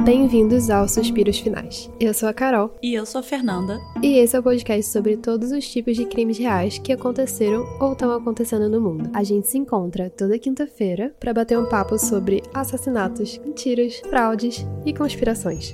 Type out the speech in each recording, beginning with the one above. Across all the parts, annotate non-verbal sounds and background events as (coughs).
Bem-vindos aos Suspiros Finais. Eu sou a Carol. E eu sou a Fernanda. E esse é o podcast sobre todos os tipos de crimes reais que aconteceram ou estão acontecendo no mundo. A gente se encontra toda quinta-feira para bater um papo sobre assassinatos, mentiras, fraudes e conspirações.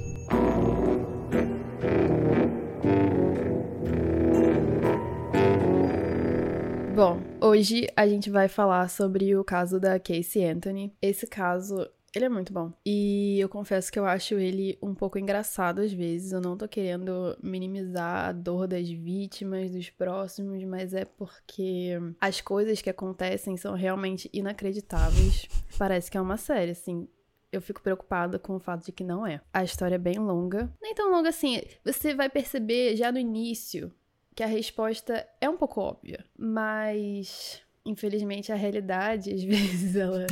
Bom, hoje a gente vai falar sobre o caso da Casey Anthony. Esse caso ele é muito bom. E eu confesso que eu acho ele um pouco engraçado às vezes. Eu não tô querendo minimizar a dor das vítimas, dos próximos, mas é porque as coisas que acontecem são realmente inacreditáveis. Parece que é uma série, assim eu fico preocupada com o fato de que não é. A história é bem longa. Nem tão longa assim. Você vai perceber já no início que a resposta é um pouco óbvia, mas infelizmente a realidade às (laughs) vezes ela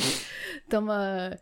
toma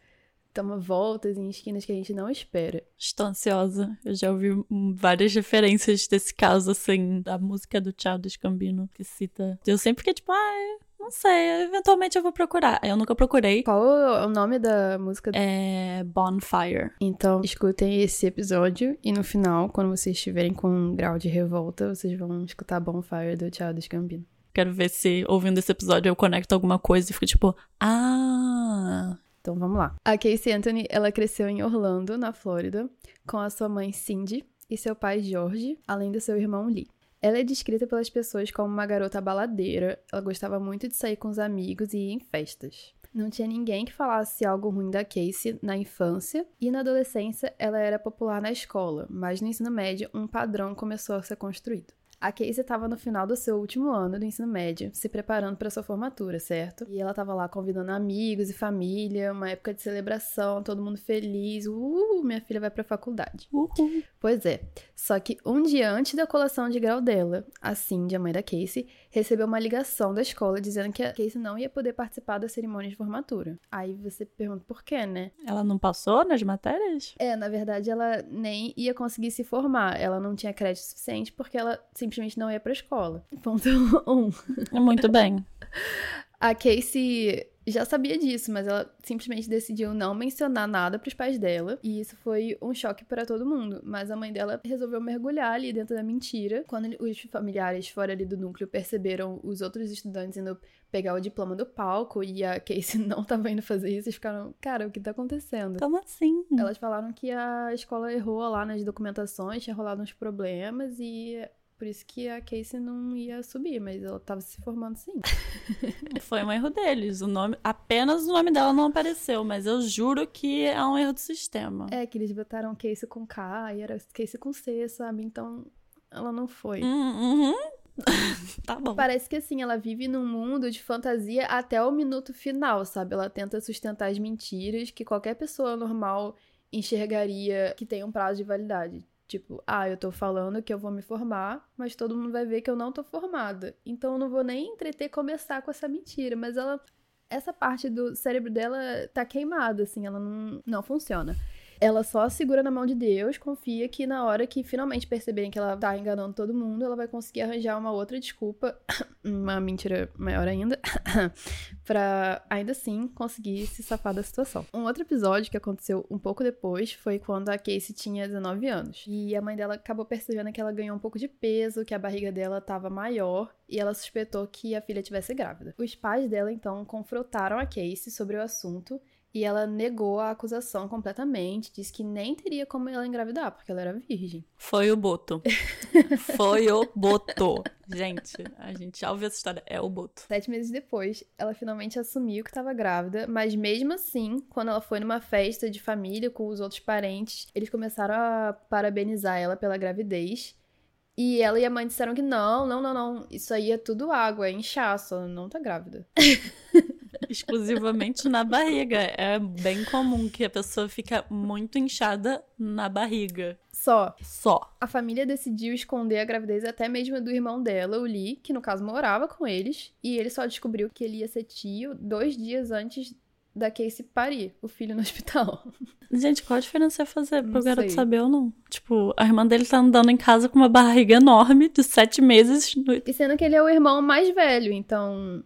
toma voltas em esquinas que a gente não espera. Estou ansiosa. Eu já ouvi várias referências desse caso, assim, da música do Childish Gambino, que cita. Eu sempre fiquei tipo, ah, não sei, eventualmente eu vou procurar. Eu nunca procurei. Qual é o nome da música? É Bonfire. Então, escutem esse episódio e no final, quando vocês estiverem com um grau de revolta, vocês vão escutar Bonfire do Childish Gambino. Quero ver se, ouvindo esse episódio, eu conecto alguma coisa e fico tipo, ah, então vamos lá. A Casey Anthony, ela cresceu em Orlando, na Flórida, com a sua mãe Cindy e seu pai George, além do seu irmão Lee. Ela é descrita pelas pessoas como uma garota baladeira, ela gostava muito de sair com os amigos e ir em festas. Não tinha ninguém que falasse algo ruim da Casey na infância e na adolescência ela era popular na escola, mas no ensino médio um padrão começou a ser construído. A Casey estava no final do seu último ano do ensino médio, se preparando para sua formatura, certo? E ela estava lá convidando amigos e família, uma época de celebração, todo mundo feliz. Uh, minha filha vai para a faculdade. Uhul. Pois é. Só que um dia antes da colação de grau dela, a Cindy, a mãe da Casey, recebeu uma ligação da escola dizendo que a Casey não ia poder participar da cerimônia de formatura. Aí você pergunta por quê, né? Ela não passou nas matérias? É, na verdade, ela nem ia conseguir se formar. Ela não tinha crédito suficiente porque ela simplesmente não ia pra escola. (laughs) Ponto um. Muito bem. A Casey já sabia disso, mas ela simplesmente decidiu não mencionar nada para os pais dela, e isso foi um choque para todo mundo. Mas a mãe dela resolveu mergulhar ali dentro da mentira. Quando os familiares fora ali do núcleo perceberam os outros estudantes indo pegar o diploma do palco e a Casey (laughs) não estava indo fazer isso, eles ficaram, cara, o que tá acontecendo? Como assim? Elas falaram que a escola errou lá nas documentações, tinha rolado uns problemas e por isso que a Casey não ia subir, mas ela tava se formando sim. (laughs) Foi um erro deles. O nome, apenas o nome dela não apareceu, mas eu juro que é um erro do sistema. É, que eles botaram Casey com K e era Casey com C, sabe? Então ela não foi. Hum, uhum. (laughs) tá bom. Parece que assim, ela vive num mundo de fantasia até o minuto final, sabe? Ela tenta sustentar as mentiras que qualquer pessoa normal enxergaria que tem um prazo de validade. Tipo, ah, eu tô falando que eu vou me formar, mas todo mundo vai ver que eu não tô formada. Então eu não vou nem entreter começar com essa mentira. Mas ela. Essa parte do cérebro dela tá queimada, assim, ela não, não funciona. Ela só segura na mão de Deus, confia que na hora que finalmente perceberem que ela tá enganando todo mundo, ela vai conseguir arranjar uma outra desculpa, (coughs) uma mentira maior ainda, (coughs) para ainda assim conseguir se safar da situação. Um outro episódio que aconteceu um pouco depois foi quando a Casey tinha 19 anos. E a mãe dela acabou percebendo que ela ganhou um pouco de peso, que a barriga dela tava maior e ela suspeitou que a filha tivesse grávida. Os pais dela então confrontaram a Casey sobre o assunto e ela negou a acusação completamente, disse que nem teria como ela engravidar, porque ela era virgem. Foi o Boto. (laughs) Foi o Boto. Gente, a gente já ouviu essa história. É o Boto. Sete meses depois, ela finalmente assumiu que estava grávida, mas mesmo assim, quando ela foi numa festa de família com os outros parentes, eles começaram a parabenizar ela pela gravidez. E ela e a mãe disseram que não, não, não, não. Isso aí é tudo água, é inchaço, ela não tá grávida. (laughs) exclusivamente na barriga. É bem comum que a pessoa fica muito inchada na barriga. Só. Só. A família decidiu esconder a gravidez até mesmo do irmão dela, o Lee, que no caso morava com eles, e ele só descobriu que ele ia ser tio dois dias antes da Casey parir o filho no (laughs) hospital. Gente, qual a diferença é fazer Não pro garoto sei. saber ou não? Tipo, a irmã dele tá andando em casa com uma barriga enorme de sete meses. no- E sendo que ele é o irmão mais velho, então.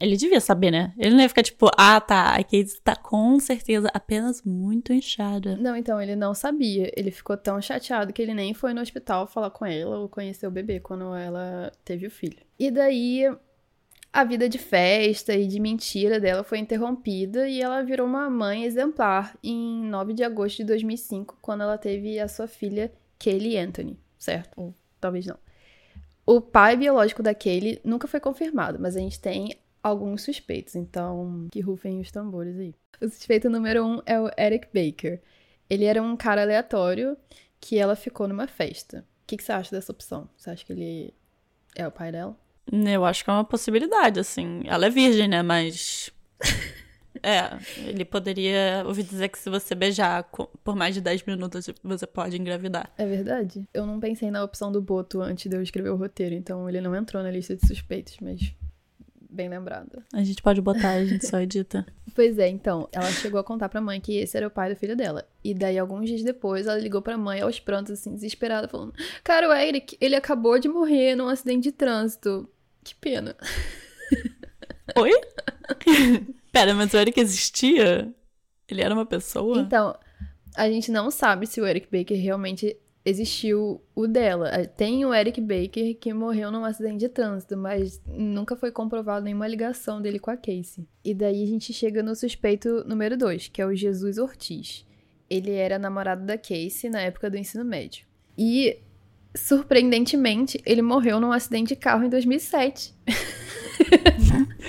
Ele devia saber, né? Ele não ia ficar tipo, ah, tá, a Casey tá com certeza apenas muito inchada. Não, então ele não sabia. Ele ficou tão chateado que ele nem foi no hospital falar com ela ou conhecer o bebê quando ela teve o filho. E daí a vida de festa e de mentira dela foi interrompida e ela virou uma mãe exemplar em 9 de agosto de 2005, quando ela teve a sua filha Kaylee Anthony, certo? Ou talvez não. O pai biológico da Kaylee nunca foi confirmado, mas a gente tem alguns suspeitos, então que rufem os tambores aí. O suspeito número um é o Eric Baker. Ele era um cara aleatório que ela ficou numa festa. O que, que você acha dessa opção? Você acha que ele é o pai dela? Eu acho que é uma possibilidade, assim. Ela é virgem, né? Mas. (laughs) É, ele poderia ouvir dizer que se você beijar por mais de 10 minutos, você pode engravidar. É verdade? Eu não pensei na opção do Boto antes de eu escrever o roteiro, então ele não entrou na lista de suspeitos, mas bem lembrado. A gente pode botar, a gente só edita. (laughs) Pois é, então, ela chegou a contar pra mãe que esse era o pai do filho dela. E daí, alguns dias depois, ela ligou pra mãe aos prantos, assim, desesperada, falando: Cara, o Eric, ele acabou de morrer num acidente de trânsito. Que pena. Oi? (laughs) Pera, mas o Eric existia? Ele era uma pessoa? Então, a gente não sabe se o Eric Baker realmente existiu o dela. Tem o Eric Baker que morreu num acidente de trânsito, mas nunca foi comprovado nenhuma ligação dele com a Casey. E daí a gente chega no suspeito número 2, que é o Jesus Ortiz. Ele era namorado da Casey na época do ensino médio. E, surpreendentemente, ele morreu num acidente de carro em 2007. (laughs)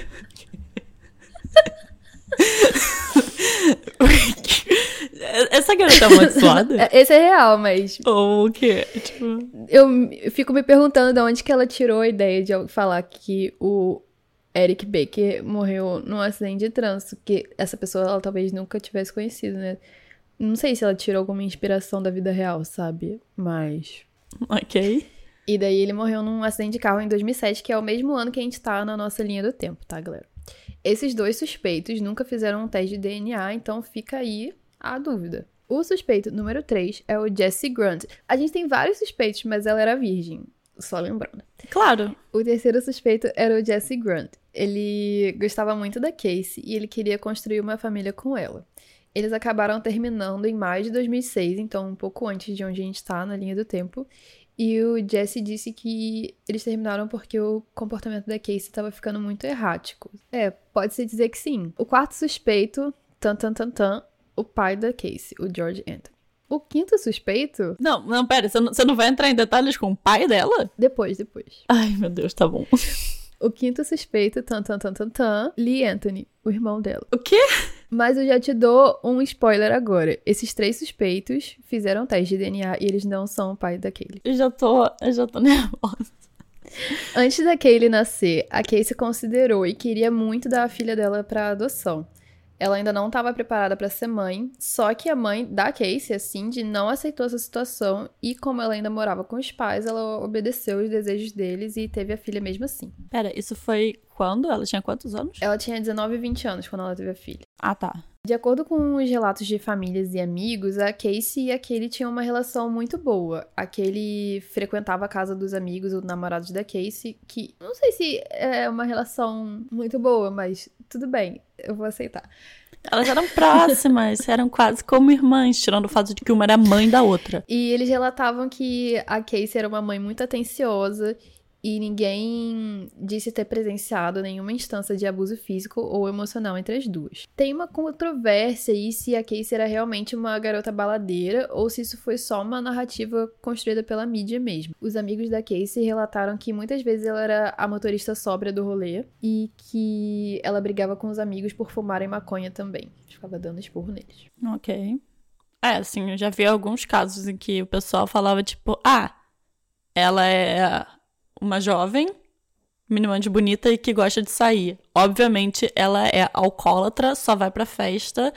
Essa garota é amaldiçoada? Esse é real, mas Ou o quê? Tipo, eu eu fico me perguntando de onde que ela tirou a ideia de falar que o Eric Baker morreu num acidente de trânsito, que essa pessoa ela talvez nunca tivesse conhecido, né? Não sei se ela tirou alguma inspiração da vida real, sabe? Mas (laughs) ok. e daí ele morreu num acidente de carro em 2007, que é o mesmo ano que a gente tá na nossa linha do tempo, tá, galera? Esses dois suspeitos nunca fizeram um teste de DNA, então fica aí a dúvida. O suspeito número 3 é o Jesse Grant. A gente tem vários suspeitos, mas ela era virgem, só lembrando. Claro. O terceiro suspeito era o Jesse Grant. Ele gostava muito da Casey e ele queria construir uma família com ela. Eles acabaram terminando em maio de 2006, então um pouco antes de onde a gente está na linha do tempo. E o Jesse disse que eles terminaram porque o comportamento da Casey estava ficando muito errático. É, pode-se dizer que sim. O quarto suspeito, tan tan tan tan, o pai da Casey, o George Anthony. O quinto suspeito, Não, não, pera, você não, você não vai entrar em detalhes com o pai dela? depois, depois. Ai, meu Deus, tá bom. (laughs) O quinto suspeito, tan tan tan tan tan, Lee Anthony, o irmão dela. O quê? Mas eu já te dou um spoiler agora. Esses três suspeitos fizeram teste de DNA e eles não são o pai da Kaylee. Eu já tô, eu já tô (laughs) nervosa. Antes da Kaylee nascer, a Casey considerou e queria muito dar a filha dela pra adoção. Ela ainda não estava preparada para ser mãe, só que a mãe da Casey, a Cindy, não aceitou essa situação e, como ela ainda morava com os pais, ela obedeceu os desejos deles e teve a filha mesmo assim. Pera, isso foi quando? Ela tinha quantos anos? Ela tinha 19 e 20 anos quando ela teve a filha. Ah, tá. De acordo com os relatos de famílias e amigos, a Casey e a tinham uma relação muito boa. A frequentava a casa dos amigos ou namorados da Casey, que não sei se é uma relação muito boa, mas tudo bem, eu vou aceitar. Elas eram próximas, (laughs) eram quase como irmãs, tirando o fato de que uma era mãe da outra. E eles relatavam que a Casey era uma mãe muito atenciosa e ninguém disse ter presenciado nenhuma instância de abuso físico ou emocional entre as duas. Tem uma controvérsia aí se a Casey era realmente uma garota baladeira ou se isso foi só uma narrativa construída pela mídia mesmo. Os amigos da Casey relataram que muitas vezes ela era a motorista sóbria do rolê e que ela brigava com os amigos por fumarem maconha também. Ficava dando esporro neles. Ok. É, assim, eu já vi alguns casos em que o pessoal falava, tipo, ah, ela é uma jovem, minimamente bonita e que gosta de sair. Obviamente, ela é alcoólatra, só vai pra festa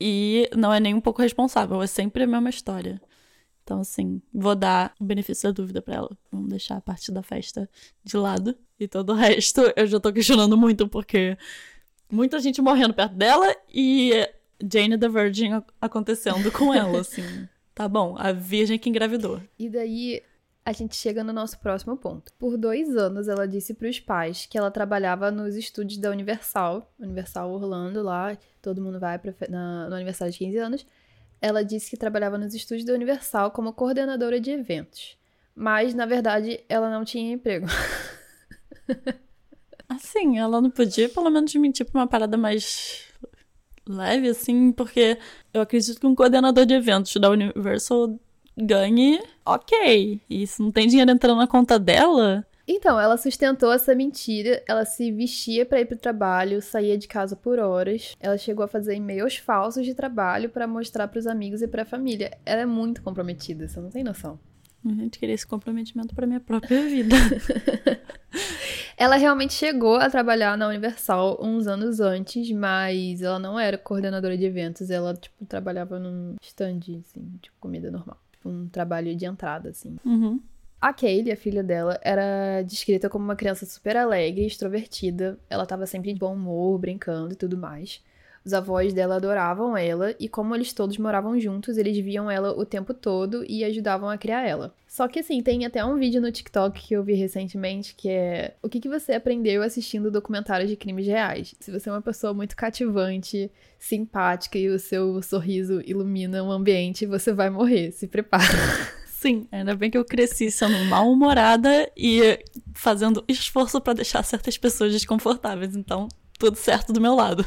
e não é nem um pouco responsável. É sempre a mesma história. Então, assim, vou dar o benefício da dúvida pra ela. Vamos deixar a parte da festa de lado. E todo o resto eu já tô questionando muito, porque Muita gente morrendo perto dela e Jane the Virgin acontecendo com ela, (laughs) assim. Tá bom, a virgem que engravidou. E daí a gente chega no nosso próximo ponto. Por dois anos, ela disse para os pais que ela trabalhava nos estúdios da Universal, Universal Orlando, lá, todo mundo vai pra, na, no aniversário de 15 anos. Ela disse que trabalhava nos estúdios da Universal como coordenadora de eventos. Mas, na verdade, ela não tinha emprego. (laughs) assim, ela não podia pelo menos mentir pra uma parada mais leve, assim, porque eu acredito que um coordenador de eventos da Universal ganhe ok. E se não tem dinheiro entrando na conta dela. Então, ela sustentou essa mentira, ela se vestia para ir pro trabalho, saía de casa por horas. Ela chegou a fazer e-mails falsos de trabalho para mostrar para os amigos e para a família. Ela é muito comprometida, você não tem noção. A gente queria esse comprometimento para minha própria vida. (laughs) ela realmente chegou a trabalhar na Universal uns anos antes, mas ela não era coordenadora de eventos, ela tipo trabalhava num stand assim, de comida normal um trabalho de entrada, assim. Uhum. A Kaylee, a filha dela, era descrita como uma criança super alegre, extrovertida. Ela estava sempre de bom humor, brincando e tudo mais. Os avós dela adoravam ela e, como eles todos moravam juntos, eles viam ela o tempo todo e ajudavam a criar ela. Só que, assim, tem até um vídeo no TikTok que eu vi recentemente que é o que, que você aprendeu assistindo documentários de crimes reais. Se você é uma pessoa muito cativante, simpática e o seu sorriso ilumina o ambiente, você vai morrer. Se prepara. (laughs) Sim, ainda bem que eu cresci sendo mal-humorada e fazendo esforço para deixar certas pessoas desconfortáveis. Então, tudo certo do meu lado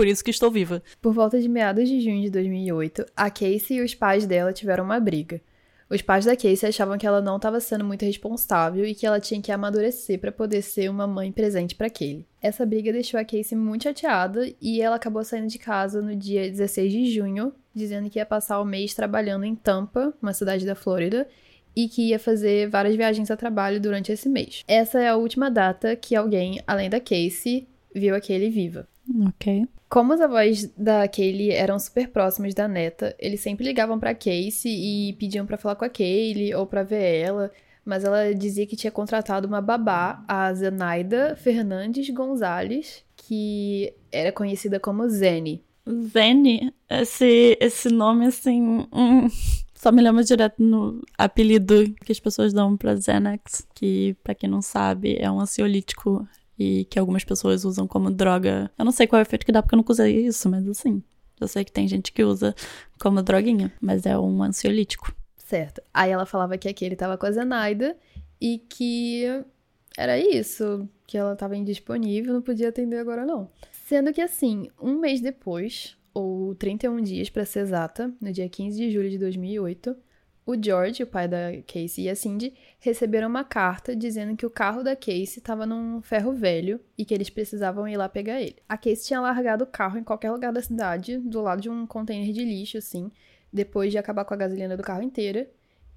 por isso que estou viva. Por volta de meados de junho de 2008, a Casey e os pais dela tiveram uma briga. Os pais da Casey achavam que ela não estava sendo muito responsável e que ela tinha que amadurecer para poder ser uma mãe presente para Kaylee. Essa briga deixou a Casey muito chateada e ela acabou saindo de casa no dia 16 de junho, dizendo que ia passar o mês trabalhando em Tampa, uma cidade da Flórida, e que ia fazer várias viagens a trabalho durante esse mês. Essa é a última data que alguém, além da Casey, viu a Kaylee viva. Ok. Como os avós da Kaylee eram super próximos da neta, eles sempre ligavam para Casey e pediam para falar com a Kaylee ou para ver ela, mas ela dizia que tinha contratado uma babá, a Zenaida Fernandes Gonzalez, que era conhecida como Zene. Zene? Esse, esse nome, assim. Hum, só me lembra direto no apelido que as pessoas dão pra Xanax, que, para quem não sabe, é um ansiolítico e que algumas pessoas usam como droga. Eu não sei qual é o efeito que dá porque eu nunca usei isso, mas assim, eu sei que tem gente que usa como droguinha, mas é um ansiolítico. Certo. Aí ela falava que aquele tava com a Zenaida e que era isso, que ela tava indisponível, não podia atender agora não. Sendo que assim, um mês depois, ou 31 dias para ser exata, no dia 15 de julho de 2008, o George, o pai da Casey e a Cindy, receberam uma carta dizendo que o carro da Casey estava num ferro velho e que eles precisavam ir lá pegar ele. A Casey tinha largado o carro em qualquer lugar da cidade, do lado de um container de lixo, assim, depois de acabar com a gasolina do carro inteira,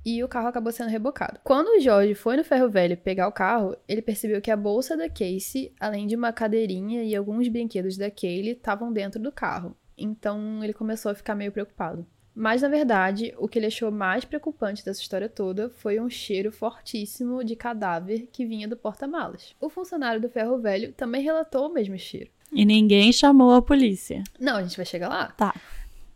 e o carro acabou sendo rebocado. Quando o George foi no ferro velho pegar o carro, ele percebeu que a bolsa da Casey, além de uma cadeirinha e alguns brinquedos da Kaylee, estavam dentro do carro. Então ele começou a ficar meio preocupado. Mas na verdade, o que ele achou mais preocupante dessa história toda foi um cheiro fortíssimo de cadáver que vinha do porta-malas. O funcionário do ferro velho também relatou o mesmo cheiro. E ninguém chamou a polícia. Não, a gente vai chegar lá. Tá.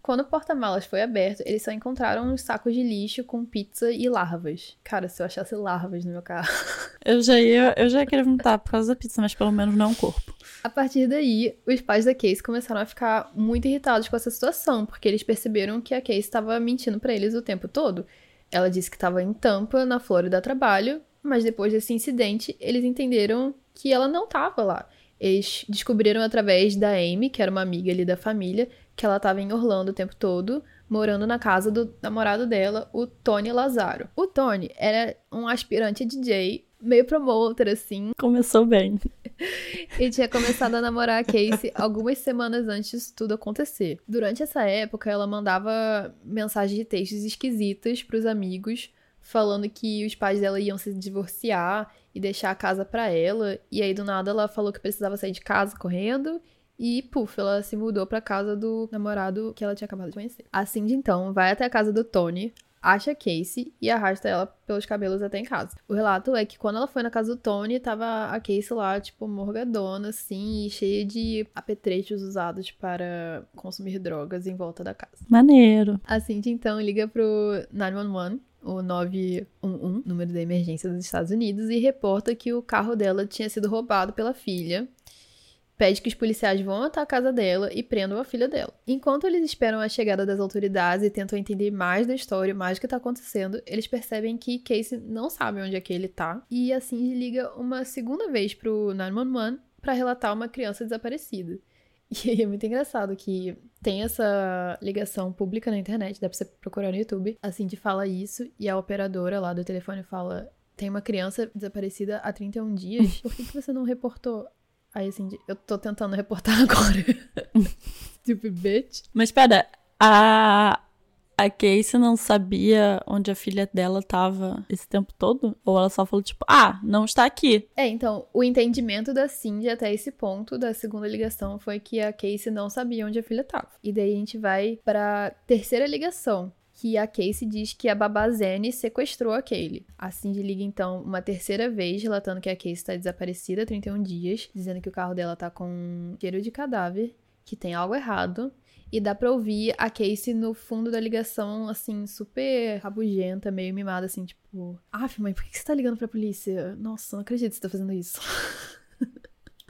Quando o porta-malas foi aberto, eles só encontraram uns sacos de lixo com pizza e larvas. Cara, se eu achasse larvas no meu carro. (laughs) Eu já ia, eu já ia querer vomitar por causa da pizza, mas pelo menos não o corpo. A partir daí, os pais da Case começaram a ficar muito irritados com essa situação, porque eles perceberam que a Case estava mentindo para eles o tempo todo. Ela disse que estava em Tampa, na Flórida, trabalho, mas depois desse incidente, eles entenderam que ela não estava lá. Eles descobriram através da Amy, que era uma amiga ali da família, que ela estava em Orlando o tempo todo, morando na casa do namorado dela, o Tony Lazaro. O Tony era um aspirante DJ, meio promotor, assim. Começou bem. (laughs) e tinha começado a namorar a Casey algumas semanas antes disso tudo acontecer. Durante essa época, ela mandava mensagens de textos esquisitas pros amigos, falando que os pais dela iam se divorciar e deixar a casa para ela. E aí, do nada, ela falou que precisava sair de casa correndo e, puf, ela se mudou pra casa do namorado que ela tinha acabado de conhecer. A Cindy, então, vai até a casa do Tony, acha Casey e arrasta ela pelos cabelos até em casa. O relato é que quando ela foi na casa do Tony, tava a Casey lá, tipo, morgadona, assim, cheia de apetrechos usados para consumir drogas em volta da casa. Maneiro. A Cindy, então, liga pro 911 o 911, número da emergência dos Estados Unidos, e reporta que o carro dela tinha sido roubado pela filha. Pede que os policiais vão até a casa dela e prendam a filha dela. Enquanto eles esperam a chegada das autoridades e tentam entender mais da história, mais do que tá acontecendo, eles percebem que Casey não sabe onde é que ele tá. E assim liga uma segunda vez pro 911 para relatar uma criança desaparecida. (laughs) E é muito engraçado que tem essa ligação pública na internet, dá pra você procurar no YouTube. A Cindy fala isso e a operadora lá do telefone fala: tem uma criança desaparecida há 31 dias, (laughs) por que, que você não reportou? Aí assim, eu tô tentando reportar (laughs) agora. tipo, bitch. Mas pera, a, a Casey não sabia onde a filha dela tava esse tempo todo? Ou ela só falou, tipo, ah, não está aqui? É, então, o entendimento da Cindy até esse ponto da segunda ligação foi que a Casey não sabia onde a filha tava. E daí a gente vai pra terceira ligação, que a Casey diz que a babá Zene sequestrou a Kaylee. A Cindy liga então uma terceira vez, relatando que a Casey está desaparecida há 31 dias, dizendo que o carro dela tá com cheiro de cadáver, que tem algo errado e dá pra ouvir a Casey no fundo da ligação, assim, super rabugenta, meio mimada, assim, tipo... Aff, mãe, por que você tá ligando pra polícia? Nossa, não acredito que você tá fazendo isso. (laughs)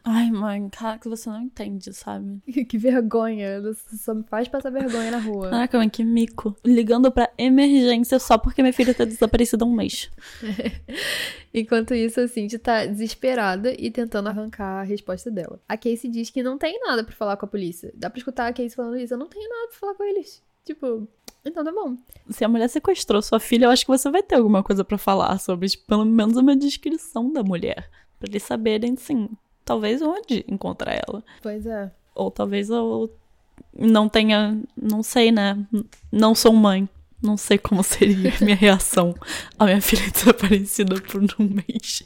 Ai, mãe, cara, que você não entende, sabe? (laughs) que vergonha. Você só me faz passar vergonha na rua. Caraca, mãe, que mico. Ligando pra emergência só porque minha filha tá desaparecida há um mês. (laughs) Enquanto isso, a Cindy tá desesperada e tentando arrancar a resposta dela. A Casey diz que não tem nada para falar com a polícia. Dá pra escutar a Casey falando isso. Eu não tenho nada pra falar com eles. Tipo, então tá bom. Se a mulher sequestrou sua filha, eu acho que você vai ter alguma coisa para falar sobre, tipo, pelo menos uma descrição da mulher. Pra eles saberem, sim, talvez onde encontrar ela. Pois é. Ou talvez eu não tenha, não sei, né? Não sou mãe. Não sei como seria a minha reação a minha filha (laughs) desaparecida por um mês.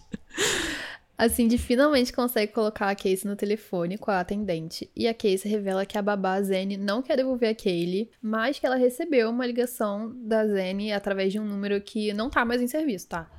A Cindy finalmente consegue colocar a Casey no telefone com a atendente. E a Casey revela que a babá Zene não quer devolver a Kaylee, mas que ela recebeu uma ligação da Zene através de um número que não tá mais em serviço, tá?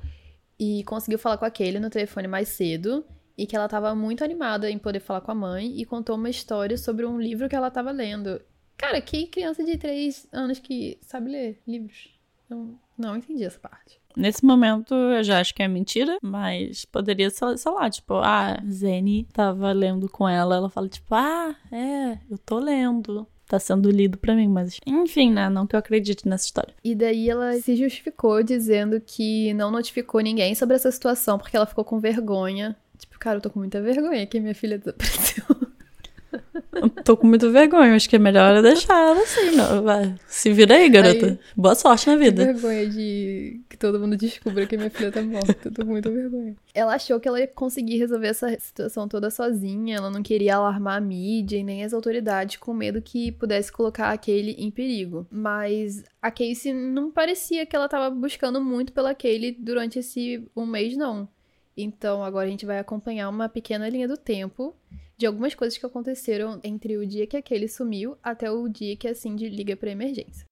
E conseguiu falar com a Kaylee no telefone mais cedo e que ela estava muito animada em poder falar com a mãe e contou uma história sobre um livro que ela estava lendo. Cara, que criança de 3 anos que sabe ler livros? Eu não entendi essa parte. Nesse momento eu já acho que é mentira, mas poderia ser, sei lá, tipo, ah, Zene tava lendo com ela, ela fala, tipo, ah, é, eu tô lendo tá sendo lido para mim, mas enfim, né? Não que eu acredite nessa história. E daí ela se justificou dizendo que não notificou ninguém sobre essa situação porque ela ficou com vergonha Tipo, cara, eu tô com muita vergonha que minha filha desapareceu. Eu tô com muita vergonha, acho que é melhor deixar ela assim, não. Vai. Se vira aí, garota. Aí, Boa sorte na vida. vergonha de que todo mundo descubra que minha filha tá morta. Eu tô com muita vergonha. Ela achou que ela ia conseguir resolver essa situação toda sozinha. Ela não queria alarmar a mídia e nem as autoridades com medo que pudesse colocar aquele em perigo. Mas a Casey não parecia que ela tava buscando muito pela Kaylee durante esse um mês, não. Então agora a gente vai acompanhar uma pequena linha do tempo de algumas coisas que aconteceram entre o dia que aquele sumiu até o dia que a Cindy liga para emergência.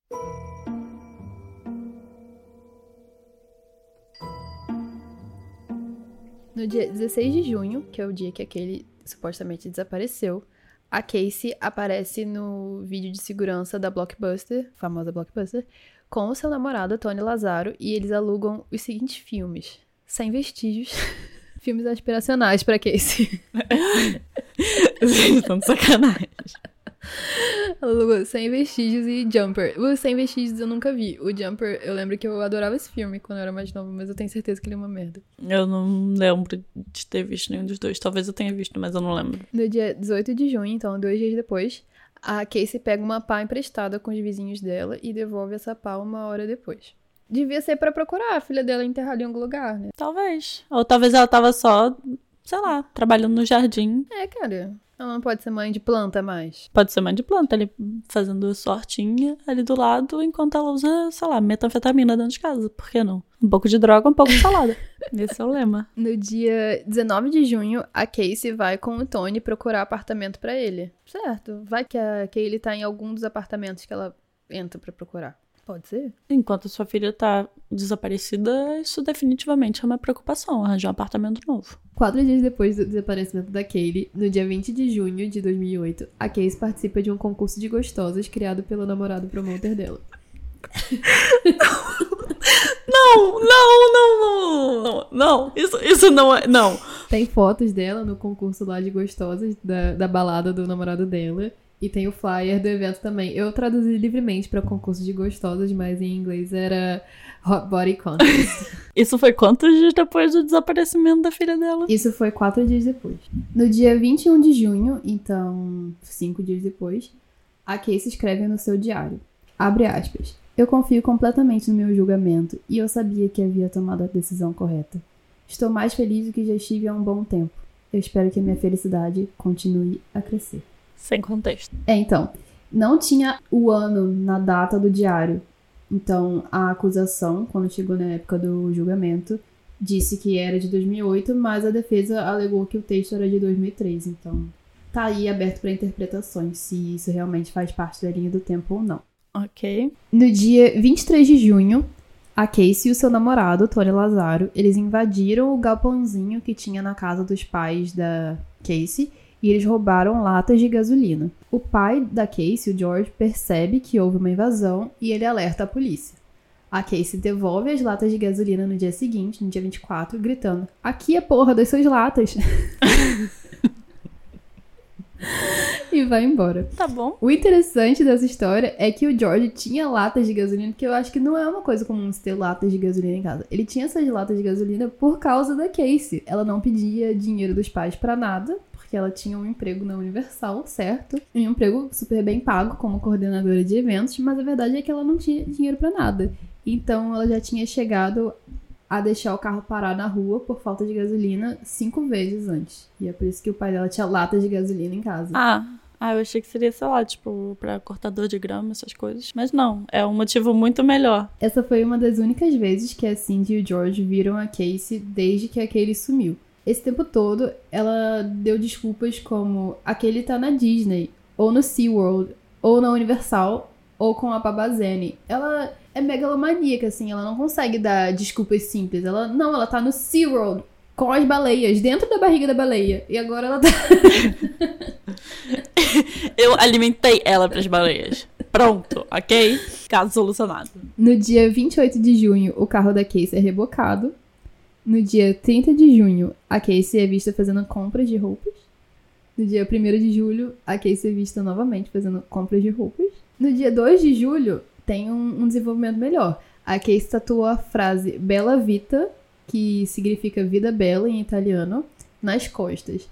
No dia 16 de junho, que é o dia que aquele supostamente desapareceu, a Casey aparece no vídeo de segurança da Blockbuster, famosa Blockbuster, com o seu namorado Tony Lazaro e eles alugam os seguintes filmes: sem vestígios. (laughs) Filmes aspiracionais pra Casey. (laughs) Vocês estão de sacanagem. Sem Vestígios e Jumper. O Sem Vestígios eu nunca vi. O Jumper, eu lembro que eu adorava esse filme quando eu era mais nova, mas eu tenho certeza que ele é uma merda. Eu não lembro de ter visto nenhum dos dois. Talvez eu tenha visto, mas eu não lembro. No dia 18 de junho, então, dois dias depois, a Casey pega uma pá emprestada com os vizinhos dela e devolve essa pá uma hora depois. Devia ser para procurar a filha dela enterrada em algum lugar, né? Talvez. Ou talvez ela tava só, sei lá, trabalhando no jardim. É, cara. Ela não pode ser mãe de planta mais. Pode ser mãe de planta, ali fazendo sortinha ali do lado, enquanto ela usa, sei lá, metanfetamina dentro de casa. Por que não? Um pouco de droga, um pouco de salada. (laughs) Esse é o lema. No dia 19 de junho, a Casey vai com o Tony procurar apartamento para ele. Certo. Vai que a Kaylee tá em algum dos apartamentos que ela entra para procurar. Pode ser. Enquanto sua filha tá desaparecida, isso definitivamente é uma preocupação, arranjar um apartamento novo. Quatro dias depois do desaparecimento da Kaylee, no dia 20 de junho de 2008, a Casey participa de um concurso de gostosas criado pelo namorado promoter dela. Não, não, não, não, não, não, isso, isso não é, não. Tem fotos dela no concurso lá de gostosas da, da balada do namorado dela. E tem o flyer do evento também. Eu traduzi livremente para concurso de gostosas, mas em inglês era Hot Body Contest. (laughs) Isso foi quantos dias depois do desaparecimento da filha dela? Isso foi quatro dias depois. No dia 21 de junho, então cinco dias depois, a Casey escreve no seu diário. Abre aspas. Eu confio completamente no meu julgamento e eu sabia que havia tomado a decisão correta. Estou mais feliz do que já estive há um bom tempo. Eu espero que a minha felicidade continue a crescer. Sem contexto. É, então, não tinha o ano na data do diário. Então, a acusação, quando chegou na época do julgamento, disse que era de 2008, mas a defesa alegou que o texto era de 2003. Então, tá aí aberto para interpretações se isso realmente faz parte da linha do tempo ou não. Ok. No dia 23 de junho, a Casey e o seu namorado, Tony Lazaro, eles invadiram o galpãozinho que tinha na casa dos pais da Casey e eles roubaram latas de gasolina. O pai da Casey, o George, percebe que houve uma invasão e ele alerta a polícia. A Casey devolve as latas de gasolina no dia seguinte, no dia 24, gritando: Aqui é porra das suas latas! (laughs) e vai embora. Tá bom. O interessante dessa história é que o George tinha latas de gasolina, que eu acho que não é uma coisa comum ter latas de gasolina em casa. Ele tinha essas latas de gasolina por causa da Casey. Ela não pedia dinheiro dos pais para nada, porque ela tinha um emprego na Universal, certo? Um emprego super bem pago como coordenadora de eventos, mas a verdade é que ela não tinha dinheiro para nada. Então ela já tinha chegado a deixar o carro parar na rua por falta de gasolina cinco vezes antes. E é por isso que o pai dela tinha latas de gasolina em casa. Ah, ah, eu achei que seria, sei lá, tipo, pra cortador de grama, essas coisas. Mas não, é um motivo muito melhor. Essa foi uma das únicas vezes que a Cindy e o George viram a Casey desde que a Kaylee sumiu. Esse tempo todo, ela deu desculpas como aquele tá na Disney, ou no SeaWorld, ou na Universal, ou com a Babazene. Ela é megalomaníaca, assim, ela não consegue dar desculpas simples. Ela, não, ela tá no SeaWorld, com as baleias, dentro da barriga da baleia. E agora ela tá... (laughs) Eu alimentei ela pras baleias. Pronto, ok? Caso solucionado. No dia 28 de junho, o carro da Casey é rebocado. No dia 30 de junho, a Casey é vista fazendo compras de roupas. No dia 1 de julho, a Casey é vista novamente fazendo compras de roupas. No dia 2 de julho, tem um, um desenvolvimento melhor. A Casey tatuou a frase Bella Vita, que significa vida bela em italiano, nas costas.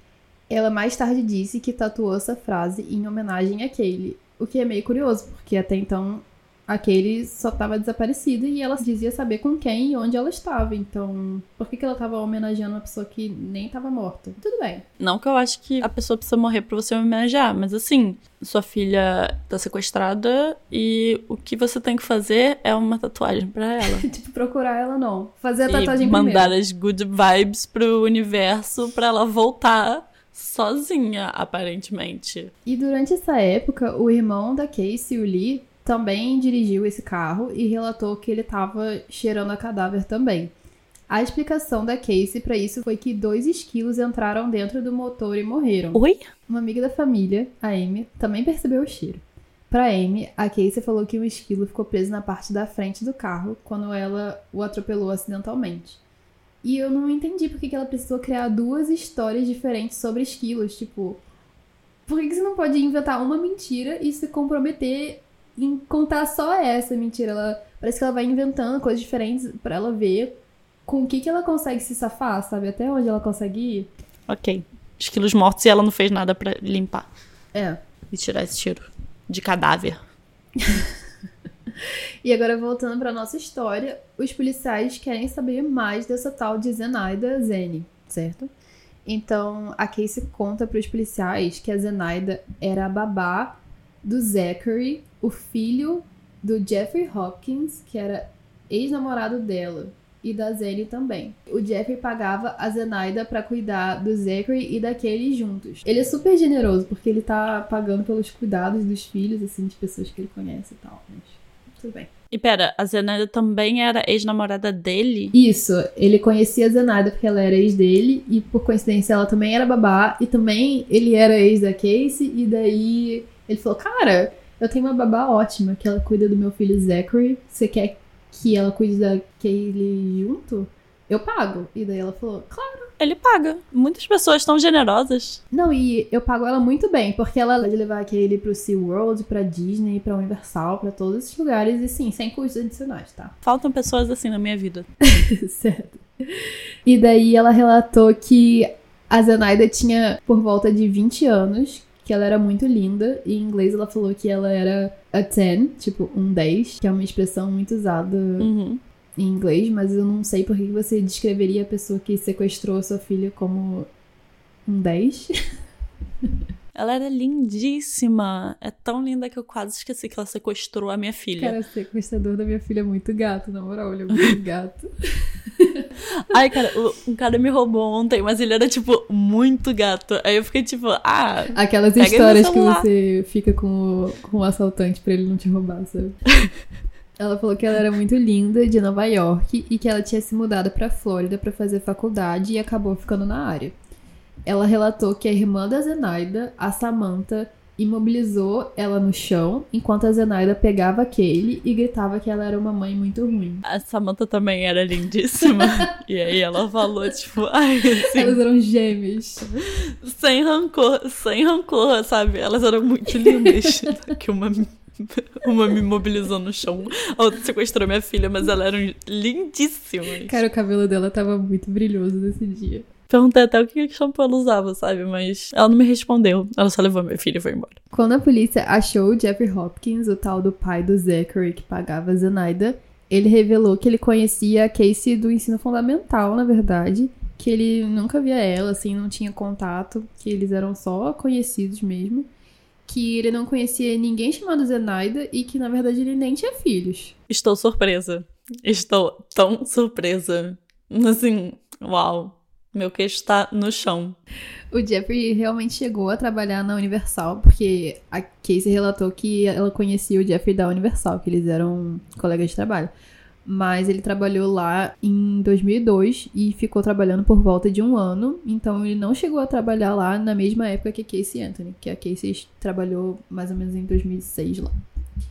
Ela mais tarde disse que tatuou essa frase em homenagem a Kaylee, o que é meio curioso, porque até então aquele só estava desaparecida e ela dizia saber com quem e onde ela estava. Então, por que, que ela estava homenageando uma pessoa que nem estava morta? Tudo bem. Não que eu acho que a pessoa precisa morrer pra você homenagear, mas assim, sua filha tá sequestrada e o que você tem que fazer é uma tatuagem para ela. (laughs) tipo, procurar ela não. Fazer a e tatuagem mandar primeiro. as good vibes pro universo pra ela voltar sozinha, aparentemente. E durante essa época, o irmão da Casey, o Lee, também dirigiu esse carro e relatou que ele estava cheirando a cadáver também. A explicação da Casey para isso foi que dois esquilos entraram dentro do motor e morreram. Oi? Uma amiga da família, a Amy, também percebeu o cheiro. Para Amy, a Casey falou que um esquilo ficou preso na parte da frente do carro quando ela o atropelou acidentalmente. E eu não entendi por que ela precisou criar duas histórias diferentes sobre esquilos. Tipo, por que você não pode inventar uma mentira e se comprometer em contar só essa mentira? Ela parece que ela vai inventando coisas diferentes pra ela ver com o que que ela consegue se safar, sabe? Até onde ela consegue ir. Ok. Esquilos mortos e ela não fez nada pra limpar É. e tirar esse cheiro de cadáver. (laughs) E agora voltando pra nossa história, os policiais querem saber mais dessa tal de Zenaida Zene, certo? Então a Casey conta pros policiais que a Zenaida era a babá do Zachary, o filho do Jeffrey Hopkins, que era ex-namorado dela, e da Zene também. O Jeffrey pagava a Zenaida pra cuidar do Zachary e daquele juntos. Ele é super generoso, porque ele tá pagando pelos cuidados dos filhos, assim, de pessoas que ele conhece e tal. Mas tudo bem. E pera, a Zenaida também era ex-namorada dele? Isso, ele conhecia a Zenaida porque ela era ex dele, e por coincidência ela também era babá, e também ele era ex da Casey, e daí ele falou: Cara, eu tenho uma babá ótima, que ela cuida do meu filho Zachary, você quer que ela cuide da Kaylee junto? Eu pago. E daí ela falou: Claro. Ele paga. Muitas pessoas tão generosas. Não, e eu pago ela muito bem, porque ela pode levar aquele pro SeaWorld, pra Disney, pra Universal, pra todos esses lugares, e sim, sem custos adicionais, tá? (laughs) Faltam pessoas assim na minha vida. certo. E daí ela relatou que a Zenaida tinha por volta de 20 anos, que ela era muito linda, e em inglês ela falou que ela era a 10, tipo um 10, que é uma expressão muito usada Uhum. em inglês, mas eu não sei por que você descreveria a pessoa que sequestrou a sua filha como um 10. (laughs) Ela era lindíssima. É tão linda que eu quase esqueci que ela sequestrou a minha filha. Cara, o sequestrador da minha filha é muito gato, na moral, ele é muito (laughs) gato. Ai, cara, o- um cara me roubou ontem, mas ele era, tipo, muito gato. Aí eu fiquei, tipo, ah, Aquelas histórias que você fica com o, com o assaltante pra ele não te roubar, sabe? (laughs) Ela falou que ela era muito linda, de Nova York, e que ela tinha se mudado pra Flórida pra fazer faculdade e acabou ficando na área. Ela relatou que a irmã da Zenaida, a Samantha, imobilizou ela no chão enquanto a Zenaida pegava a Kaylee e gritava que ela era uma mãe muito ruim. a Samantha também era lindíssima. (laughs) e aí ela falou, tipo, ai, assim, Elas eram gêmeas. sem rancor, sem rancor, sabe? Elas eram muito lindas. que uma, uma me imobilizou no chão, a outra sequestrou minha filha, mas elas eram lindíssimas. Cara, o cabelo dela tava muito brilhoso nesse dia. Perguntei até o que que shampoo ela usava, sabe? Mas ela não me respondeu. Ela só levou minha filha e foi embora. Quando a polícia achou o Jeffrey Hopkins, o tal do pai do Zachary que pagava a Zenaida, ele revelou que ele conhecia a Casey do ensino fundamental, na verdade, que ele nunca via ela, assim, não tinha contato, que eles eram só conhecidos mesmo, que ele não conhecia ninguém chamado Zenaida e que, na verdade, ele nem tinha filhos. Estou surpresa. Estou tão surpresa. Assim, uau. Meu queixo tá no chão. O Jeffrey realmente chegou a trabalhar na Universal, porque a Casey relatou que ela conhecia o Jeffrey da Universal, que eles eram colegas de trabalho. Mas ele trabalhou lá em 2002 e ficou trabalhando por volta de um ano. Então ele não chegou a trabalhar lá na mesma época que Casey Anthony, que a Casey trabalhou mais ou menos em 2006 lá.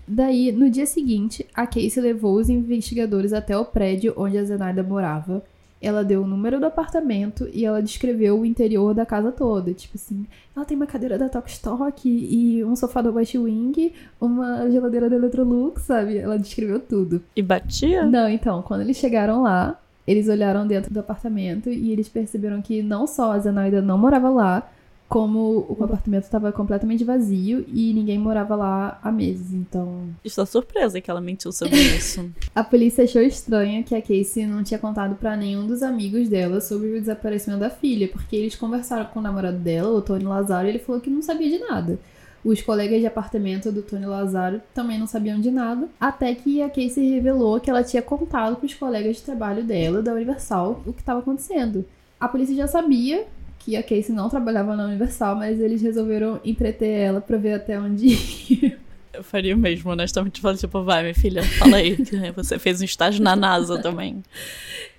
Daí, no dia seguinte, a Casey levou os investigadores até o prédio onde a Zenaida morava. Ela deu o número do apartamento e ela descreveu o interior da casa toda. Tipo assim, ela tem uma cadeira da Tokstok e um sofá da West Wing, uma geladeira da Electrolux, sabe? Ela descreveu tudo. E batia? Não, então, quando eles chegaram lá, eles olharam dentro do apartamento e eles perceberam que não só a Zenaida não morava lá, como o apartamento estava completamente vazio e ninguém morava lá há meses. Então, Estou surpresa que ela mentiu sobre isso. (laughs) a polícia achou estranho que a Casey não tinha contado pra nenhum dos amigos dela sobre o desaparecimento da filha, porque eles conversaram com o namorado dela, o Tony Lazaro, e ele falou que não sabia de nada. Os colegas de apartamento do Tony Lazaro também não sabiam de nada, até que a Casey revelou que ela tinha contado pros colegas de trabalho dela, da Universal, o que estava acontecendo. A polícia já sabia que a Casey não trabalhava na Universal, mas eles resolveram entreter ela pra ver até onde ia. Eu faria o mesmo, honestamente. Falei, tipo, vai, minha filha, fala aí. que Você fez um estágio na NASA também.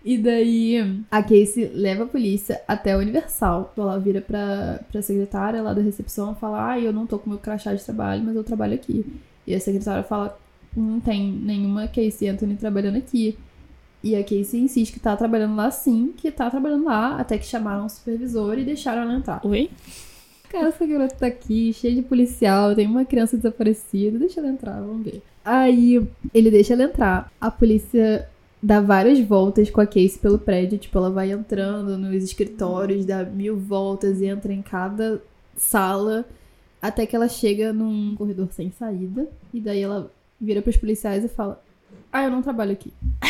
E daí a Casey leva a polícia até a Universal. Ela vira pra, pra secretária lá da recepção e fala: Ah, eu não tô com meu crachá de trabalho, mas eu trabalho aqui. E a secretária fala: Não tem nenhuma Casey Anthony trabalhando aqui. E a Casey insiste que tá trabalhando lá sim, que tá trabalhando lá, até que chamaram o supervisor e deixaram ela entrar. Oi? Cara, essa garota tá aqui, cheia de policial, tem uma criança desaparecida, deixa ela entrar, vamos ver. Aí ele deixa ela entrar. A polícia dá várias voltas com a Casey pelo prédio, tipo, ela vai entrando nos escritórios, dá mil voltas e entra em cada sala, até que ela chega num corredor sem saída, e daí ela vira pros policiais e fala: Ah, eu não trabalho aqui. (laughs)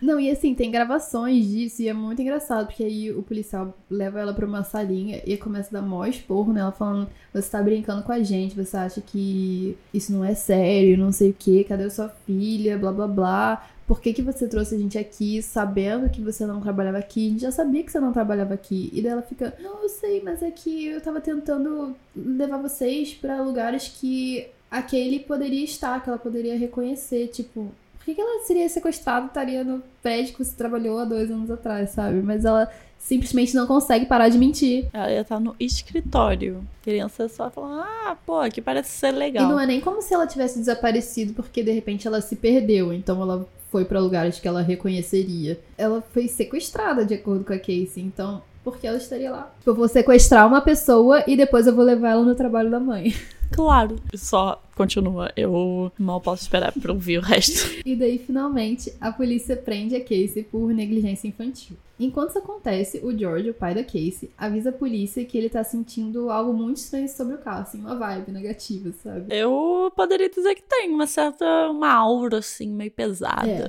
Não, e assim, tem gravações disso e é muito engraçado, porque aí o policial leva ela pra uma salinha e começa a dar mó esporro nela, falando: Você tá brincando com a gente, você acha que isso não é sério, não sei o que, cadê sua filha, blá blá blá. Por que, que você trouxe a gente aqui sabendo que você não trabalhava aqui? A gente já sabia que você não trabalhava aqui. E daí ela fica: Não, eu sei, mas é que eu tava tentando levar vocês pra lugares que a Kaylee poderia estar, que ela poderia reconhecer, tipo, por que, que ela seria sequestrada e estaria no prédio que você trabalhou há dois anos atrás, sabe? Mas ela simplesmente não consegue parar de mentir. Ela ia estar no escritório. Criança só falando, ah, pô, aqui parece ser legal. E não é nem como se ela tivesse desaparecido porque de repente ela se perdeu. Então ela foi para lugares que ela reconheceria. Ela foi sequestrada, de acordo com a Casey. Então, por que ela estaria lá? Tipo, eu vou sequestrar uma pessoa e depois eu vou levar ela no trabalho da mãe. (laughs) Claro. Só continua. Eu mal posso esperar pra ouvir o resto. (laughs) E daí, finalmente, a polícia prende a Casey por negligência infantil. Enquanto isso acontece, o George, o pai da Casey, avisa a polícia que ele tá sentindo algo muito estranho sobre o carro, assim, uma vibe negativa, sabe? Eu poderia dizer que tem uma certa uma aura, assim, meio pesada.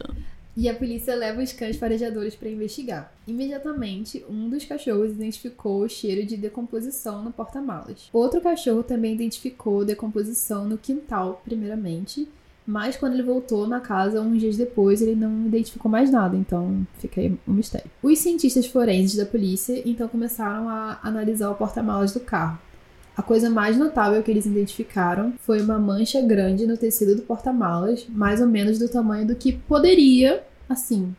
E a polícia leva os cães farejadores para investigar. Imediatamente, um dos cachorros identificou o cheiro de decomposição no porta-malas. Outro cachorro também identificou decomposição no quintal, primeiramente, mas quando ele voltou na casa uns dias depois, ele não identificou mais nada, então fica aí um mistério. Os cientistas forenses da polícia então começaram a analisar o porta-malas do carro. A coisa mais notável que eles identificaram foi uma mancha grande no tecido do porta-malas, mais ou menos do tamanho do que poderia, assim,